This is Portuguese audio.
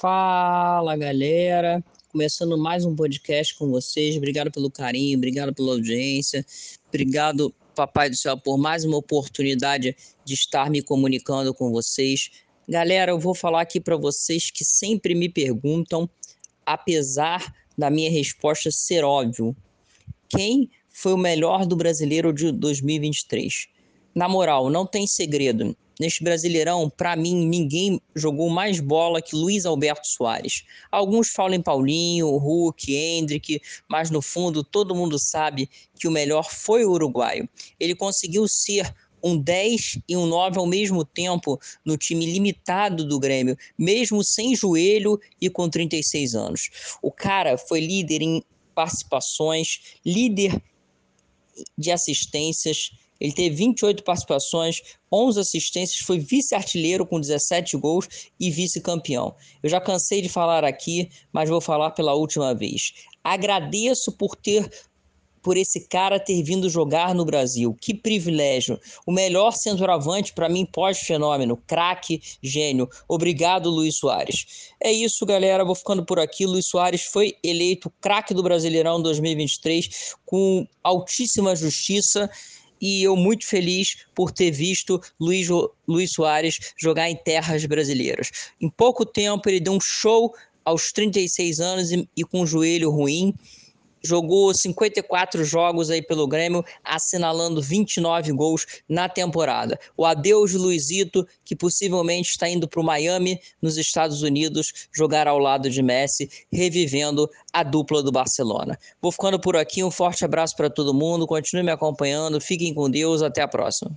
Fala galera, começando mais um podcast com vocês. Obrigado pelo carinho, obrigado pela audiência, obrigado, Papai do Céu, por mais uma oportunidade de estar me comunicando com vocês. Galera, eu vou falar aqui para vocês que sempre me perguntam, apesar da minha resposta ser óbvio, quem foi o melhor do brasileiro de 2023? Na moral, não tem segredo neste Brasileirão, para mim, ninguém jogou mais bola que Luiz Alberto Soares. Alguns falam em Paulinho, Hulk, Hendrick, mas no fundo todo mundo sabe que o melhor foi o uruguaio. Ele conseguiu ser um 10 e um 9 ao mesmo tempo no time limitado do Grêmio, mesmo sem joelho e com 36 anos. O cara foi líder em participações, líder de assistências, ele teve 28 participações, 11 assistências, foi vice-artilheiro com 17 gols e vice-campeão. Eu já cansei de falar aqui, mas vou falar pela última vez. Agradeço por ter por esse cara ter vindo jogar no Brasil. Que privilégio. O melhor centroavante para mim pós-fenômeno, craque, gênio. Obrigado, Luiz Soares. É isso, galera. Vou ficando por aqui. Luiz Soares foi eleito craque do Brasileirão 2023 com altíssima justiça e eu muito feliz por ter visto Luiz, Luiz Soares jogar em terras brasileiras. Em pouco tempo ele deu um show aos 36 anos e, e com um joelho ruim jogou 54 jogos aí pelo Grêmio, assinalando 29 gols na temporada. O adeus Luizito, que possivelmente está indo para o Miami, nos Estados Unidos, jogar ao lado de Messi, revivendo a dupla do Barcelona. Vou ficando por aqui, um forte abraço para todo mundo, continue me acompanhando, fiquem com Deus, até a próxima.